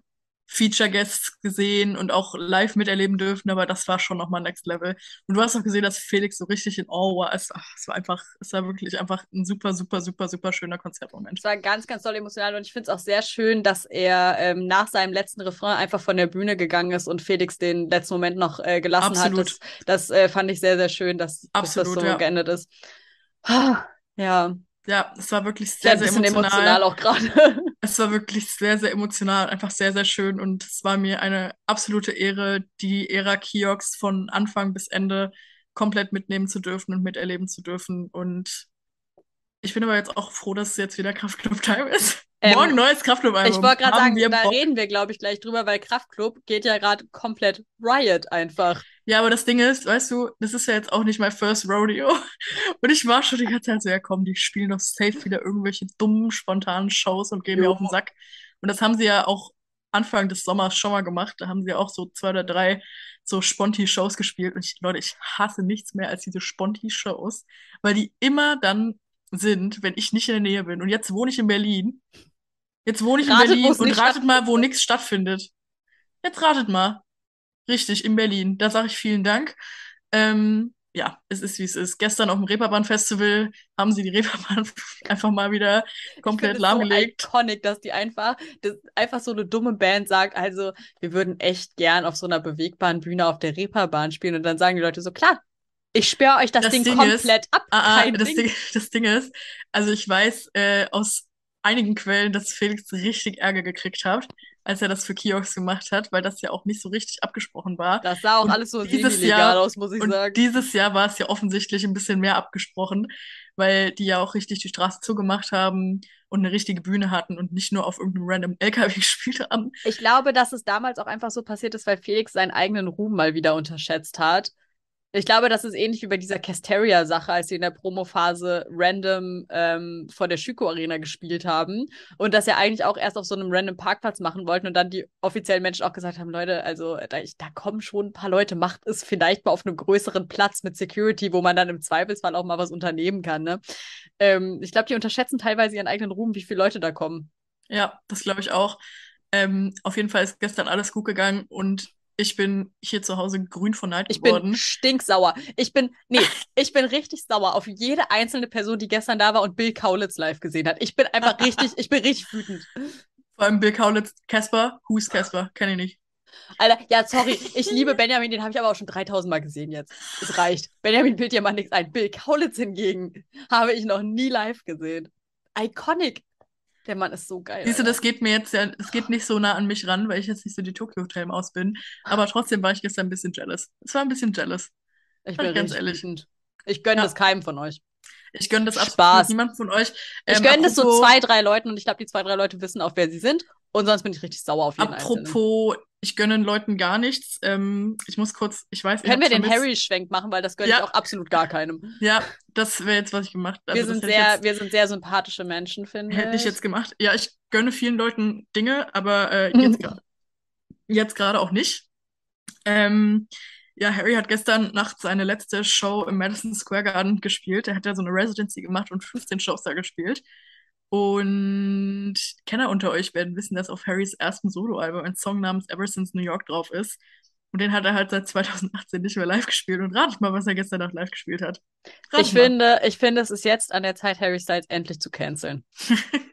Feature-Guests gesehen und auch live miterleben dürfen, aber das war schon nochmal Next Level. Und du hast auch gesehen, dass Felix so richtig in Awe war. Es, ach, es war einfach, es war wirklich einfach ein super, super, super, super schöner Konzertmoment.
Es war ganz, ganz toll emotional und ich finde es auch sehr schön, dass er ähm, nach seinem letzten Refrain einfach von der Bühne gegangen ist und Felix den letzten Moment noch äh, gelassen
Absolut.
hat. Das, das äh, fand ich sehr, sehr schön, dass, dass das
Absolut,
so
ja.
geendet ist. Ah, Ja,
Ja, es war wirklich
sehr,
sehr, sehr emotional.
emotional auch gerade.
Es war wirklich sehr, sehr emotional, einfach sehr, sehr schön und es war mir eine absolute Ehre, die Ära Kiox von Anfang bis Ende komplett mitnehmen zu dürfen und miterleben zu dürfen. Und ich bin aber jetzt auch froh, dass es jetzt wieder Kraftclub-Time ist.
Ähm,
Morgen neues Kraftclub-Album.
Ich wollte gerade sagen, da reden wir, glaube ich, gleich drüber, weil Kraftklub geht ja gerade komplett Riot einfach.
Ja, aber das Ding ist, weißt du, das ist ja jetzt auch nicht mein First Rodeo. [laughs] Und ich war schon die ganze Zeit so, ja komm, die spielen doch safe wieder irgendwelche dummen, spontanen Shows und gehen mir
Jo.
auf den Sack. Und das haben sie ja auch Anfang des Sommers schon mal gemacht. Da haben sie auch so zwei oder drei so Sponti-Shows gespielt. Und ich, Leute, ich hasse nichts mehr als diese Sponti-Shows, weil die immer dann sind, wenn ich nicht in der Nähe bin. Und jetzt wohne ich in Berlin. Jetzt wohne ich in
Ratet,
Berlin
wo's
und ratet mal, wo nichts stattfindet. Jetzt ratet mal. Richtig, in Berlin. Da sage ich vielen Dank. Ähm, ja, es ist wie es ist. Gestern auf dem Reeperbahn-Festival haben sie die Reeperbahn [laughs] einfach mal wieder komplett
ich
lahmgelegt.
so iconic, dass die einfach, das einfach so eine dumme Band sagt, also wir würden echt gern auf so einer bewegbaren Bühne auf der Reeperbahn spielen und dann sagen die Leute so, klar, Ich sperre euch das,
Das
Ding,
Ding
komplett
ist-
ab.
Ah, ah, das,
Ding.
Ding, das Ding ist, also ich weiß äh, aus einigen Quellen, dass Felix richtig Ärger gekriegt hat, als er das für Kiosk gemacht hat, weil das ja auch nicht so richtig abgesprochen war.
Das sah auch
Und
alles so
dieses Jahr-
aus, muss ich
Und
sagen.
dieses Jahr war es ja offensichtlich ein bisschen mehr abgesprochen, weil die ja auch richtig die Straße zugemacht haben und eine richtige Bühne hatten und nicht nur auf irgendeinem random LKW [laughs] gespielt haben.
Ich glaube, dass es damals auch einfach so passiert ist, weil Felix seinen eigenen Ruhm mal wieder unterschätzt hat. Ich glaube, das ist ähnlich wie bei dieser Casteria-Sache, als sie in der Promophase random ähm, vor der Schüko Arena gespielt haben und das ja eigentlich auch erst auf so einem random Parkplatz machen wollten und dann die offiziellen Menschen auch gesagt haben, Leute, also da, ich, da kommen schon ein paar Leute, macht es vielleicht mal auf einem größeren Platz mit Security, wo man dann im Zweifelsfall auch mal was unternehmen kann. Ne? Ähm, ich glaube, die unterschätzen teilweise ihren eigenen Ruhm, wie viele Leute da kommen.
Ja, das glaube ich auch. Ähm, auf jeden Fall ist gestern alles gut gegangen und ich bin hier zu Hause grün von Neid
Ich bin
geworden.
stinksauer. Ich bin, nee, [laughs] ich bin richtig sauer auf jede einzelne Person, die gestern da war und Bill Kaulitz live gesehen hat. Ich bin einfach [laughs] richtig, ich bin richtig wütend.
Vor allem Bill Kaulitz, Casper, who's Casper? Kenn ich nicht.
Alter, ja, sorry, ich [laughs] liebe Benjamin, den habe ich aber auch schon 3000 Mal gesehen jetzt. Es reicht. Benjamin bildet ja mal nichts ein. Bill Kaulitz hingegen habe ich noch nie live gesehen. Iconic. Der Mann ist so geil.
Siehst du, das geht mir jetzt ja, es geht nicht so nah an mich ran, weil ich jetzt nicht so die Tokyo Hotel Maus bin. Aber trotzdem war ich gestern ein bisschen jealous. Es war ein bisschen jealous.
ich bin
ich ganz ehrlich.
wütend. Ich gönne
Ja.
das keinem von euch.
Ich gönne das absolut
Spaß.
niemand von euch.
Ich
Ähm,
gönne das so zwei, drei Leuten und ich glaube, die zwei, drei Leute wissen auch, wer sie sind. Und sonst bin ich richtig sauer auf jeden Einzelnen.
Apropos, ich gönne den Leuten gar nichts. Ähm, ich muss kurz, ich weiß, ihr
Können wir den. Harry-Schwenk machen, weil das gönne
Ja.
ich auch absolut gar keinem.
Ja, das wäre jetzt, was ich gemacht
wir,
also das
sind
hätte
sehr,
jetzt-
wir sind sehr sympathische Menschen, finde
Hätte ich
ich.
jetzt gemacht. Ja, ich gönne vielen Leuten Dinge, aber äh, jetzt [laughs] gerade jetzt gerade auch nicht. Ähm, ja, Harry hat gestern Nacht seine letzte Show im Madison Square Garden gespielt. Er hat ja so eine Residency gemacht und 15 Shows da gespielt. Und Kenner unter euch werden wissen, dass auf Harrys ersten Soloalbum ein Song namens Ever Since New York drauf ist. Und den hat er halt seit 2018 nicht mehr live gespielt. Und ratet mal, was er gestern Nacht live gespielt hat. Ratet
Ich
mal.
finde, ich finde, es ist jetzt an der Zeit, Harry Styles endlich zu canceln. [laughs]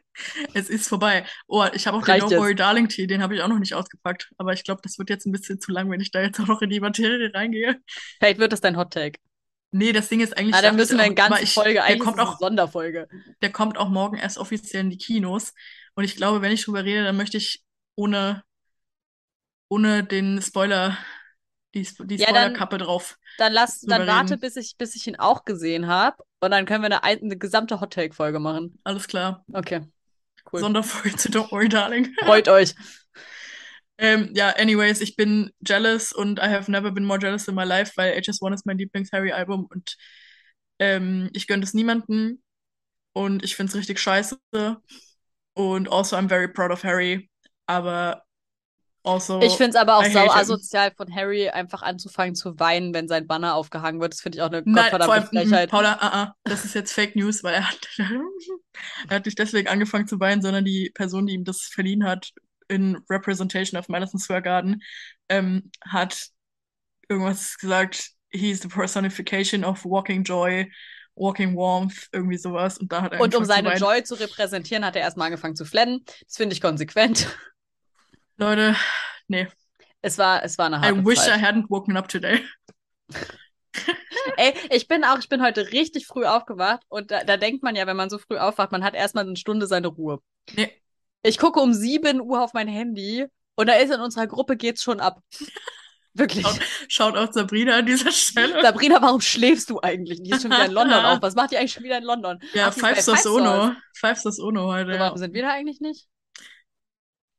Es ist vorbei. Oh, ich habe auch den
Reicht
No
jetzt.
Worry Darling Tee, den habe ich auch noch nicht ausgepackt. Aber ich glaube, das wird jetzt ein bisschen zu lang, wenn ich da jetzt auch noch in die Materie reingehe.
Vielleicht wird das dein Hot Take.
Nee, das Ding ist eigentlich.
Ah,
ich
müssen wir eine ganze
ich-
Folge,
der
eigentlich
kommt auch,
Sonderfolge.
der kommt auch morgen erst offiziell in die Kinos. Und ich glaube, wenn ich drüber rede, dann möchte ich ohne, ohne den Spoiler, die, die
Ja,
Spoilerkappe drauf.
Dann lass, dann warte,
reden.
bis ich, bis ich ihn auch gesehen habe. Und dann können wir eine, ein- eine gesamte Hot Take-Folge machen.
Alles klar.
Okay. Cool.
Sonderfolge zu Don't Worry Darling.
Freut euch.
Ähm, ja, anyways, ich bin jealous und I have never been more jealous in my life, weil HS1 ist mein Lieblings-Harry-Album und ähm, ich gönne es niemanden und ich finde es richtig scheiße. Und also I'm very proud of Harry, aber also
Ich finde es aber auch
I
sau asozial von Harry, einfach anzufangen zu weinen, wenn sein Banner aufgehangen wird. Das finde ich auch eine
Nein,
gottverdammte
mhm,
Frechheit.
Paula, ah, ah, das ist jetzt Fake News, weil er hat, [laughs] er hat nicht deswegen angefangen zu weinen, sondern die Person, die ihm das verliehen hat, in Representation of Madison Square Garden, ähm, hat irgendwas gesagt, he's the personification of walking joy, walking warmth, irgendwie sowas. Und da hat er
Und um
zu
seine
weinen.
Joy zu repräsentieren, hat er erstmal angefangen zu flennen. Das finde ich konsequent.
Leute, nee.
Es war, es war eine
I
harte
wish I
Zeit.
hadn't woken up today.
Ey, ich bin auch, ich bin heute richtig früh aufgewacht und da, da denkt man ja, wenn man so früh aufwacht, man hat erstmal eine Stunde seine Ruhe.
Nee.
Ich gucke um 7 Uhr auf mein Handy und da ist in unserer Gruppe geht's schon ab. [laughs] Wirklich.
Schaut, auch Sabrina an dieser Stelle.
Sabrina, warum schläfst du eigentlich? Die ist schon wieder in London [laughs] auf. Was macht die eigentlich schon wieder in London?
Ja,
Ach,
Five Stars Ono. Five Stars Ono heute,
So,
ja.
warum sind wir da eigentlich nicht?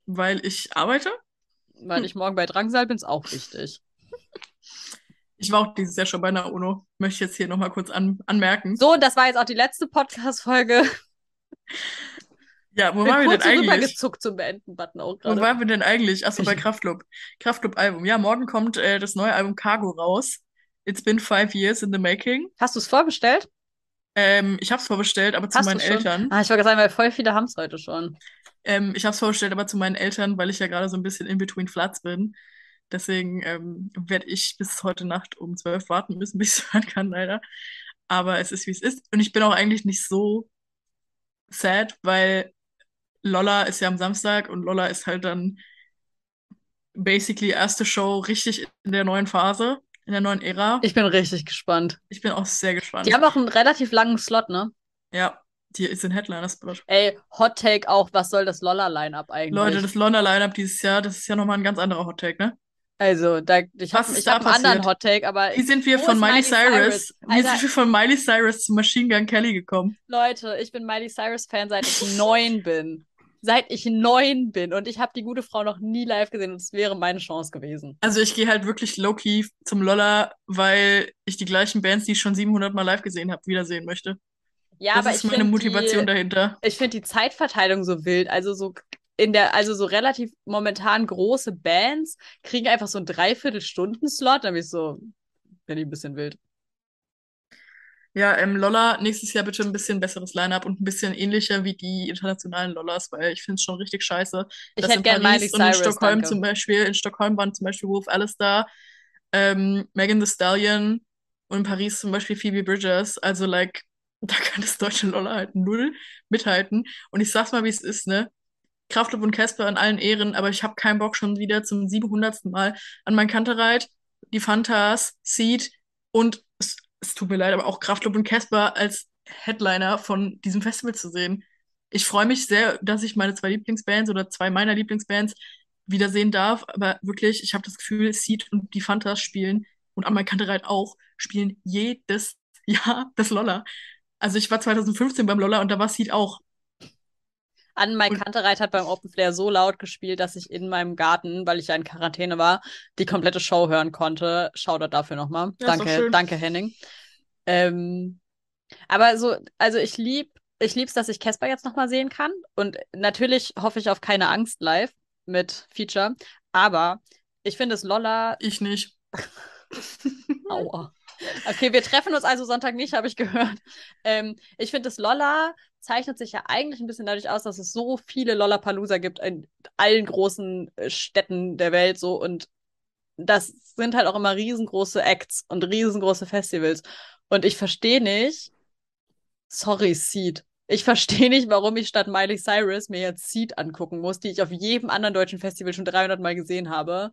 Weil ich arbeite.
Weil ich morgen bei Drangsal bin, ist auch wichtig. [laughs]
Ich war auch dieses Jahr schon bei einer UNO. Möchte ich jetzt hier nochmal kurz an, anmerken.
So, und das war jetzt auch die letzte Podcast-Folge.
Ja, wo waren wir denn eigentlich?
rübergezuckt zum Beenden-Button auch
Wo
gerade.
waren wir denn eigentlich? Achso, bei
Ich-
Kraftklub. Kraftklub-Album. Ja, morgen kommt äh, das neue Album Cargo raus. It's been five years in the making.
Hast du es vorbestellt?
Ähm, ich habe es vorbestellt, aber zu
Hast
meinen
du schon?
Eltern.
Ah, ich wollte gerade sagen, weil voll viele haben es heute schon.
Ähm, ich habe es vorgestellt, aber zu meinen Eltern, weil ich ja gerade so ein bisschen in between Flats bin. Deswegen ähm, werde ich bis heute Nacht um zwölf warten müssen, [laughs] bis ich es hören kann, leider. Aber es ist, wie es ist. Und ich bin auch eigentlich nicht so sad, weil Lolla ist ja am Samstag und Lolla ist halt dann basically erste Show richtig in der neuen Phase. in der neuen Ära.
Ich bin richtig gespannt.
Ich bin auch sehr gespannt.
Die haben auch einen relativ langen Slot, ne?
Ja, die sind Headliner-Spot.
Ey, Hot Take auch, was soll das Lolla-Line-Up eigentlich?
Leute, das London-Line-Up dieses Jahr, das ist ja nochmal ein ganz anderer Hot Take, ne?
Also, da, ich habe
ist
ich hab einen anderen? Hot Take, aber
Wie sind wir von
ist
Miley
Miley
Cyrus, wie sind wir von Miley Cyrus zu Machine Gun Kelly gekommen?
Leute, ich bin Miley Cyrus-Fan, seit ich neun bin. Seit ich neun bin. Und ich habe die gute Frau noch nie live gesehen und es wäre meine Chance gewesen.
Also ich gehe halt wirklich low-key zum Lolla, weil ich die gleichen Bands, die ich schon 700 Mal live gesehen habe, wiedersehen möchte.
Ja,
das
aber
ist
ich
meine Motivation
die,
dahinter.
ich finde die Zeitverteilung so wild. Also so in der, also so relativ momentan große Bands kriegen einfach so einen Dreiviertelstunden-Slot. Da bin ich so, bin ich ein bisschen wild.
Ja, ähm, Lolla, nächstes Jahr bitte ein bisschen besseres Line-Up und ein bisschen ähnlicher wie die internationalen Lollas, weil ich finde es schon richtig scheiße.
Ich
dass
hätte
in
gern
Paris
Miley
und in
Cyrus,
Stockholm
danke.
zum Beispiel, in Stockholm waren zum Beispiel Wolf Alistair, ähm, Megan Thee Stallion und in Paris zum Beispiel Phoebe Bridgers. Also, like, [laughs] da kann das deutsche Lolla halt null mithalten. Und ich sag's mal, wie es ist, ne? Kraftklub und Casper in allen Ehren, aber ich habe keinen Bock schon wieder zum 700. Mal an mein Kantereit, die Fantas, Seed und es, tut mir leid, aber auch Kraftklub und Casper als Headliner von diesem Festival zu sehen. Ich freue mich sehr, dass ich meine zwei Lieblingsbands oder zwei meiner Lieblingsbands wiedersehen darf, aber wirklich, ich habe das Gefühl, Seed und die Fantas spielen und an mein Kantereit auch, spielen jedes [laughs] Jahr das Lolla. Also ich war 2015 beim Lolla und da war Seed auch.
An
Und-
Kantereit hat beim Open Flair so laut gespielt, dass ich in meinem Garten, weil ich ja in Quarantäne war, die komplette Show hören konnte. Shoutout dafür nochmal.
Ja,
danke, danke Henning. Ähm, aber so, also ich lieb, ich lieb's, dass ich Casper jetzt nochmal sehen kann. Und natürlich hoffe ich auf keine Angst live mit Feature. Aber ich finde es Lolla.
Ich nicht. [laughs]
Aua. Okay, wir treffen uns also Sonntag nicht, habe ich gehört. Ähm, ich finde, das Lolla zeichnet sich ja eigentlich ein bisschen dadurch aus, dass es so viele Lollapalooza gibt in allen großen äh, Städten der Welt so und das sind halt auch immer riesengroße Acts und riesengroße Festivals. Und ich verstehe nicht, sorry, Seed. Ich verstehe nicht, warum ich statt Miley Cyrus mir jetzt Seed angucken muss, die ich auf jedem anderen deutschen Festival schon 300 Mal gesehen habe.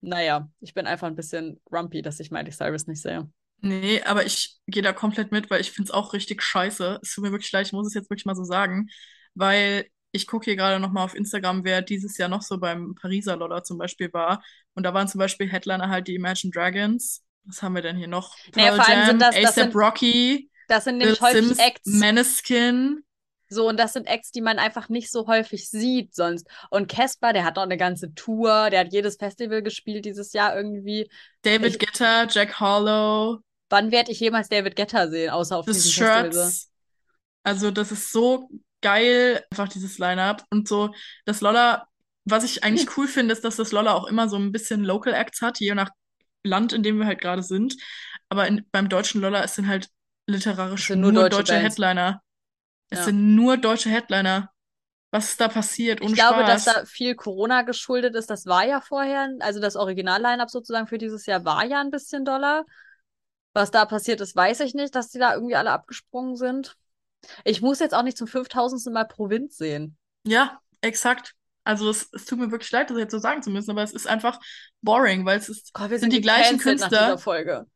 Naja, ich bin einfach ein bisschen grumpy, dass ich Miley Cyrus nicht sehe.
Nee, aber ich gehe da komplett mit, weil ich finde es auch richtig scheiße. Es tut mir wirklich leid, ich muss es jetzt wirklich mal so sagen, weil ich gucke hier gerade nochmal auf Instagram, wer dieses Jahr noch so beim Pariser Lolla zum Beispiel war. Und da waren zum Beispiel Headliner halt die Imagine Dragons. Was haben wir denn hier noch?
Naja,
Pearl
vor allem
Jam,
sind das- das sind
Rocky,
Das sind nämlich häufig
Sims,
Acts.
Maneskin.
So, und das sind Acts, die man einfach nicht so häufig sieht sonst. Und Casper, der hat auch eine ganze Tour, der hat jedes Festival gespielt dieses Jahr irgendwie.
David
Ich-
Guetta, Jack Harlow,
Wann werde ich jemals David Guetta sehen, außer auf diesem Festival?
Also, das ist so geil, einfach dieses Line-Up. Und so, das Lolla, was ich eigentlich cool finde, ist, dass das Lolla auch immer so ein bisschen Local Acts hat, je nach Land, in dem wir halt gerade sind. Aber in, beim deutschen Lolla, es sind halt literarisch
nur
nur,
deutsche
deutsche. Headliner. Es
Ja.
sind nur deutsche Headliner. Was ist da passiert?
Ich
Ohne
glaube,
Spaß.
dass da viel Corona geschuldet ist. Das war ja vorher, also das Original-Line-Up sozusagen für dieses Jahr war ja ein bisschen doller. Was da passiert ist, weiß ich nicht, dass die da irgendwie alle abgesprungen sind. Ich muss jetzt auch nicht zum 5000. Mal Provinz sehen.
Ja, exakt. Also es, es tut mir wirklich leid, das jetzt so sagen zu müssen, aber es ist einfach boring, weil es ist,
Gott, wir
sind die gleichen Künstler.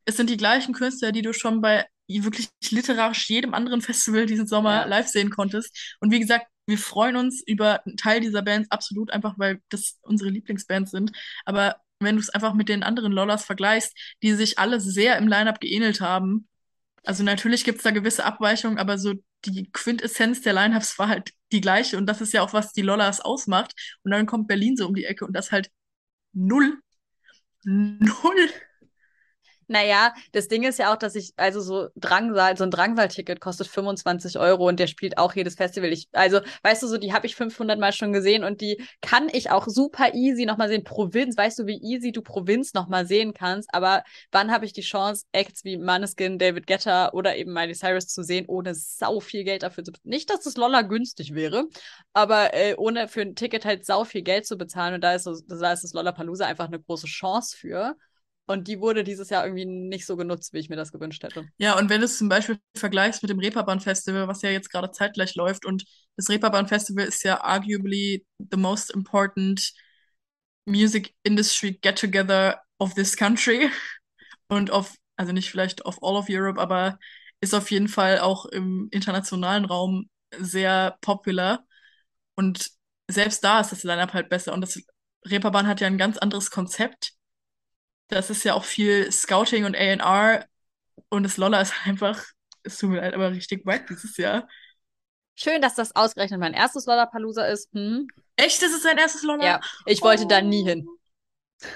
es sind die gleichen Künstler, die du schon bei wirklich literarisch jedem anderen Festival diesen Sommer
Ja.
live sehen konntest. Und wie gesagt, wir freuen uns über einen Teil dieser Bands absolut einfach, weil das unsere Lieblingsbands sind. Aber wenn du es einfach mit den anderen Lollas vergleichst, die sich alle sehr im Line-Up geähnelt haben, also natürlich gibt es da gewisse Abweichungen, aber so die Quintessenz der Line-Ups war halt die gleiche und das ist ja auch, was die Lollas ausmacht. Und dann kommt Berlin so um die Ecke und das halt null. Null.
Naja, das Ding ist ja auch, dass ich, also so Drangsal, so ein Drangsal-Ticket kostet 25 Euro und der spielt auch jedes Festival. Ich, also, weißt du, so, die habe ich 500 Mal schon gesehen und die kann ich auch super easy nochmal sehen. Provinz, weißt du, wie easy du Provinz nochmal sehen kannst, aber wann habe ich die Chance, Acts wie Maneskin, David Guetta oder eben Miley Cyrus zu sehen, ohne sau viel Geld dafür zu bezahlen? Nicht, dass das Lolla günstig wäre, aber äh, ohne für ein Ticket halt sau viel Geld zu bezahlen und da ist, da ist das Lollapalooza einfach eine große Chance für. Und die wurde dieses Jahr irgendwie nicht so genutzt, wie ich mir das gewünscht hätte.
Ja, und wenn du es zum Beispiel vergleichst mit dem Reeperbahn Festival, was ja jetzt gerade zeitgleich läuft, und das Reeperbahn Festival ist ja arguably the most important Music Industry Get Together of this country [laughs] und of, also nicht vielleicht of all of Europe, aber ist auf jeden Fall auch im internationalen Raum sehr popular. Und selbst da ist das Line-Up halt besser. Und das Reeperbahn hat ja ein ganz anderes Konzept. Das ist ja auch viel Scouting und A&R. Und das Lolla ist [laughs] einfach, es tut mir leid, aber richtig wack dieses Jahr.
Schön, dass das ausgerechnet mein erstes Lollapalooza ist. Hm?
Echt, das ist dein erstes Lolla?
Ja, ich wollte
Oh.
da nie hin. [laughs]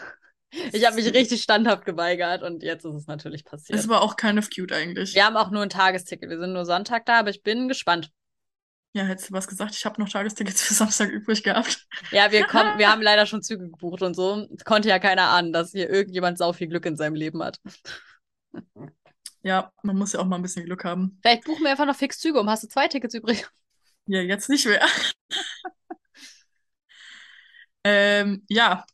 Ich habe mich richtig standhaft geweigert und jetzt ist es natürlich passiert.
Das war auch kind of cute eigentlich.
Wir haben auch nur ein Tagesticket. Wir sind nur Sonntag da, aber ich bin gespannt.
Ja, hättest du was gesagt? Ich habe noch Tagestickets für Samstag übrig gehabt.
Ja, wir kommen, wir [laughs] haben leider schon Züge gebucht und so. Konnte ja keiner ahnen, dass hier irgendjemand sau viel Glück in seinem Leben hat.
Ja, man muss ja auch mal ein bisschen Glück haben.
Vielleicht buchen wir einfach noch fix Züge um. Hast du zwei Tickets übrig?
Ja, jetzt nicht mehr. [laughs] ähm, ja,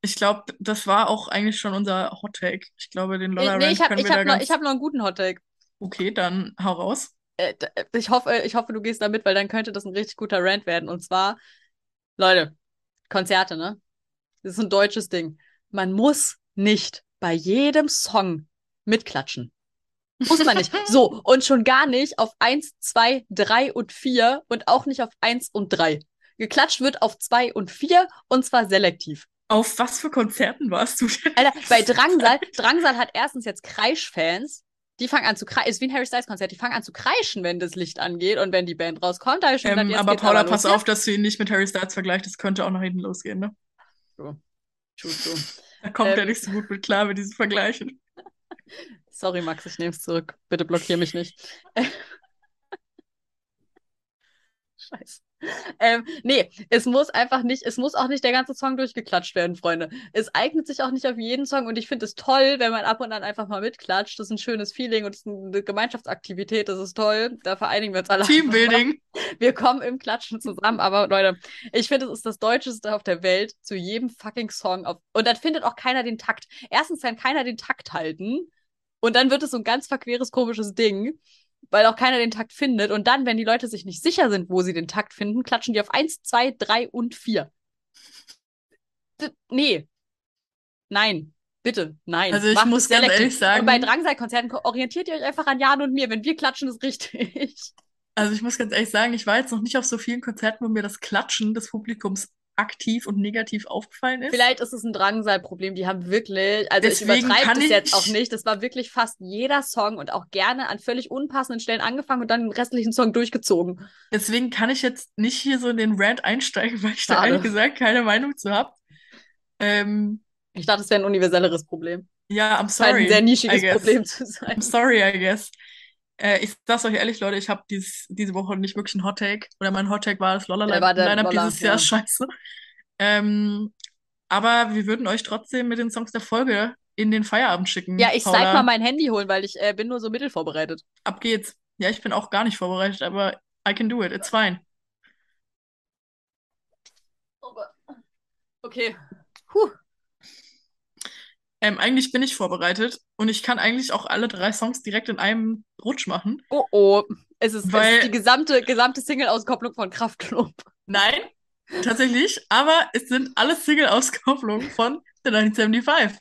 ich glaube, das war auch eigentlich schon unser Hot Take. Ich glaube, den
Nee,
Lolla
nee ich habe
können
ich
wir da
hab noch,
ganz.
ich hab noch einen guten Hottake.
Okay, dann hau raus.
Äh, d- ich hoffe, ich hoffe, du gehst da mit, weil dann könnte das ein richtig guter Rant werden. Und zwar, Leute, Konzerte, ne? Das ist ein deutsches Ding. Man muss nicht bei jedem Song mitklatschen. Muss man nicht. So, [laughs] und schon gar nicht auf 1, 2, 3 und 4 und auch nicht auf 1 und 3. Geklatscht wird auf 2 und 4 und zwar selektiv.
Auf was für Konzerten warst du denn?
Alter, bei [laughs] Drangsal, Drangsal hat erstens jetzt Kreischfans. Die fangen an zu kreischen, ist wie ein Harry Styles Konzert, die fangen an zu kreischen, wenn das Licht angeht und wenn die Band rauskommt. Da ich schon gedacht,
Ähm,
jetzt
aber Paula,
aber
pass auf, dass du ihn nicht mit Harry Styles vergleichst. Das könnte auch nach hinten losgehen, ne?
True, true.
Da kommt
Ähm.
er nicht so gut mit klar mit diesen Vergleichen. [laughs]
Sorry, Max, ich nehme es zurück. Bitte blockier mich nicht. [laughs] Scheiße. Ähm, nee, es muss einfach nicht, es muss auch nicht der ganze Song durchgeklatscht werden, Freunde. Es eignet sich auch nicht auf jeden Song und ich finde es toll, wenn man ab und an einfach mal mitklatscht. Das ist ein schönes Feeling und es ist eine Gemeinschaftsaktivität, das ist toll. Da vereinigen wir uns alle.
Teambuilding.
Wir kommen im Klatschen zusammen, aber Leute, ich finde, es ist das Deutscheste auf der Welt zu jedem fucking Song. Auf und dann findet auch keiner den Takt. Erstens kann keiner den Takt halten und dann wird es so ein ganz verqueres, komisches Ding, weil auch keiner den Takt findet. Und dann, wenn die Leute sich nicht sicher sind, wo sie den Takt finden, klatschen die auf 1, 2, 3 und 4. D nee. Nein. Bitte, nein.
Also ich
Macht
muss ganz ehrlich sagen-
Und bei Drangsal-Konzerten orientiert ihr euch einfach an Jan und mir. Wenn wir klatschen, ist richtig.
Also ich muss ganz ehrlich sagen, ich war jetzt noch nicht auf so vielen Konzerten, wo mir das Klatschen des Publikums aktiv und negativ aufgefallen ist.
Vielleicht ist es ein Drangsal-Problem. Die haben wirklich, also
Deswegen
ich übertreibe das jetzt auch nicht. Das war wirklich fast jeder Song und auch gerne an völlig unpassenden Stellen angefangen und dann den restlichen Song durchgezogen.
Deswegen kann ich jetzt nicht hier so in den Rant einsteigen, [laughs] weil ich da
Schade.
ehrlich gesagt keine Meinung zu habe. Ähm,
Ich dachte, es wäre ein universelleres Problem.
ja, I'm
Scheint
sorry.
ein sehr nischiges. Problem zu sein.
I'm sorry, I guess. Äh, ich sag's euch ehrlich, Leute, ich habe dies, diese Woche nicht wirklich einen Hot Take. Oder mein Hot Take war das Lolla
Der war
Lineup
Lolla,
dieses Jahr
ja.
ist scheiße. Ähm, aber wir würden euch trotzdem mit den Songs der Folge in den Feierabend schicken.
Ja, ich
Paula.
sag mal mein Handy holen, weil ich äh, bin nur so mittelvorbereitet.
Ab geht's. Ja, ich bin auch gar nicht vorbereitet, aber I can do it. It's fine.
Okay. Puh.
Ähm, eigentlich bin ich vorbereitet und ich kann eigentlich auch alle drei Songs direkt in einem Rutsch machen.
Oh oh. Es ist, es
Weil-
ist die gesamte, gesamte Single-Auskopplung von Kraftklump.
Nein, tatsächlich, aber es sind alle Single-Auskopplungen von The 1975.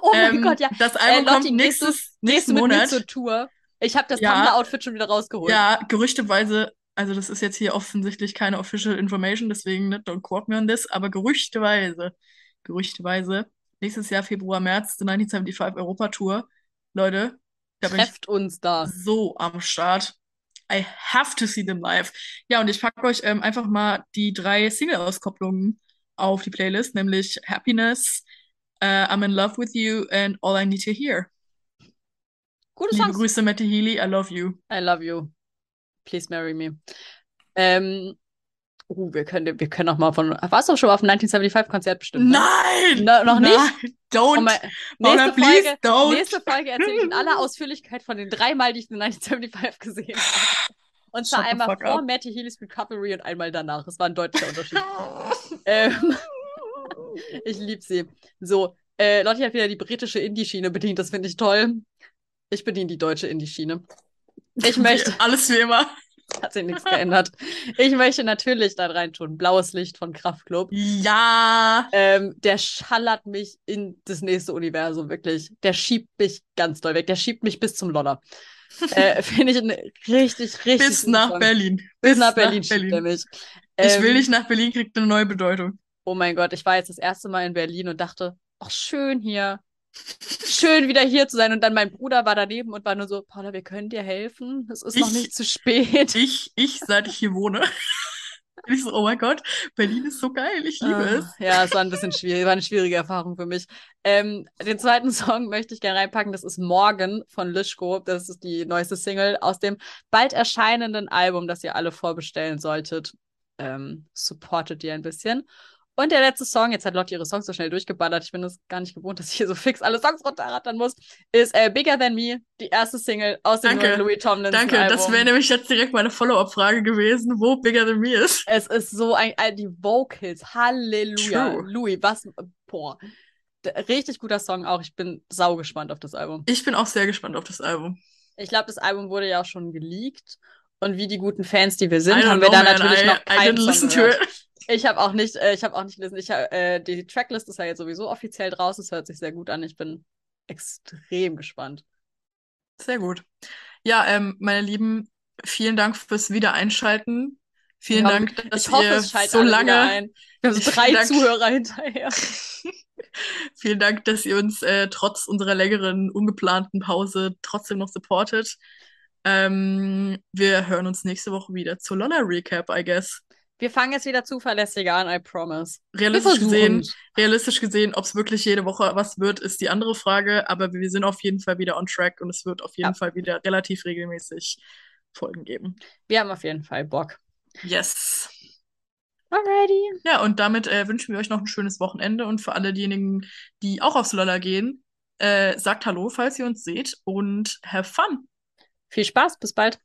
Oh mein
Ähm,
Gott, ja.
Das Album
Äh, Lotti,
kommt nächstes, nächsten Monat.
zur Tour? Ich habe das
Ja.
Tumblr-Outfit schon wieder rausgeholt.
Ja, gerüchteweise, also das ist jetzt hier offensichtlich keine official information, deswegen ne, don't quote me on this, aber gerüchteweise, gerüchteweise, nächstes Jahr Februar, März, The 1975 Europa-Tour. Leute, da bin ich
Trefft uns da.
so am Start. I have to see them live. Ja, und ich packe euch ähm, einfach mal die drei Single-Auskopplungen auf die Playlist, nämlich Happiness, äh, I'm in Love with You and All I Need to Hear.
Gute
Liebe
Songs.
Grüße, Matty Healy, I love you.
I love you. Please marry me. Ähm, uh, wir können, wir können auch mal von. Warst du auch schon mal auf dem 1975-Konzert bestimmt? ne?
Nein!
No, noch nicht?
Nein, don't!
Oh mein,
Paula,
nächste,
please
Folge,
don't!
nächste Folge erzähle ich in aller Ausführlichkeit von den dreimal, die ich in 1975 gesehen habe. Und zwar einmal vor
up.
Matty Healy's Recovery und einmal danach. Es war ein deutlicher Unterschied. [laughs] ähm, ich liebe sie. So, äh, Lotti hat wieder die britische Indie-Schiene bedient. Das finde ich toll. Ich bediene die deutsche Indie-Schiene. Ich möchte,
Alles wie immer. [laughs]
hat sich nichts geändert. Ich möchte natürlich da rein tun. Blaues Licht von Kraftklub.
Ja.
Ähm, der schallert mich in das nächste Universum, wirklich. Der schiebt mich ganz doll weg. Der schiebt mich bis zum Lodder. [laughs] äh, Finde ich ein richtig, richtig.
Bis nach
Song.
Berlin.
Bis, bis nach Berlin nach schiebt er mich.
ich will ähm, nicht nach Berlin, kriegt eine neue Bedeutung.
Oh mein Gott, ich war jetzt das erste Mal in Berlin und dachte, ach, schön hier schön wieder hier zu sein. Und dann mein Bruder war daneben und war nur so, Paula, wir können dir helfen. Es ist ich, noch nicht zu spät.
Ich, ich, seit ich hier wohne. [laughs] ich so, oh mein Gott, Berlin ist so geil, ich liebe ah, es.
Ja, es war ein bisschen schwierig, war eine schwierige Erfahrung für mich. Ähm, den zweiten [laughs] Song möchte ich gerne reinpacken, das ist Morgen von Lischko. Das ist die neueste Single aus dem bald erscheinenden Album, das ihr alle vorbestellen solltet. Ähm, supportet ihr ein bisschen. Und der letzte Song, jetzt hat Lotte ihre Songs so schnell durchgeballert, ich bin es gar nicht gewohnt, dass ich hier so fix alle Songs runterrattern muss, ist äh, Bigger Than Me, die erste Single aus dem
Danke.
Louis Tomlinson
Danke,
Album.
das wäre nämlich jetzt direkt meine Follow-up-Frage gewesen, wo Bigger Than Me ist.
Es ist so ein, die Vocals, Halleluja. True. Louis, was, boah. Richtig guter Song auch, ich bin sau gespannt auf das Album.
Ich bin auch sehr gespannt auf das Album.
Ich glaube, das Album wurde ja auch schon geleakt. Und wie die guten Fans, die wir sind, haben wir da natürlich I, noch keinen Song gehört. Ich habe auch nicht, äh, ich habe auch nicht gelesen. Ich, äh, die Tracklist ist ja jetzt sowieso offiziell draußen. Es hört sich sehr gut an. Ich bin extrem gespannt.
Sehr gut. Ja, ähm, meine Lieben, vielen Dank fürs Wiedereinschalten. Vielen
hoffe,
Dank, dass
ich hoffe,
ihr
es
so lange.
Ein. Wir haben so [laughs] drei Dank. Zuhörer hinterher. [laughs]
vielen Dank, dass ihr uns äh, trotz unserer längeren, ungeplanten Pause trotzdem noch supportet. Ähm, wir hören uns nächste Woche wieder zur Lolla Recap, I guess.
Wir fangen jetzt wieder zuverlässiger an, I promise.
Realistisch gesehen, realistisch gesehen, ob es wirklich jede Woche was wird, ist die andere Frage. Aber wir sind auf jeden Fall wieder on track und es wird auf jeden ja. Fall wieder relativ regelmäßig Folgen geben.
Wir haben auf jeden Fall Bock.
Yes.
Alrighty.
Ja, und damit äh, wünschen wir euch noch ein schönes Wochenende und für alle diejenigen, die auch aufs Lolla gehen, äh, sagt Hallo, falls ihr uns seht und have fun.
Viel Spaß, bis bald.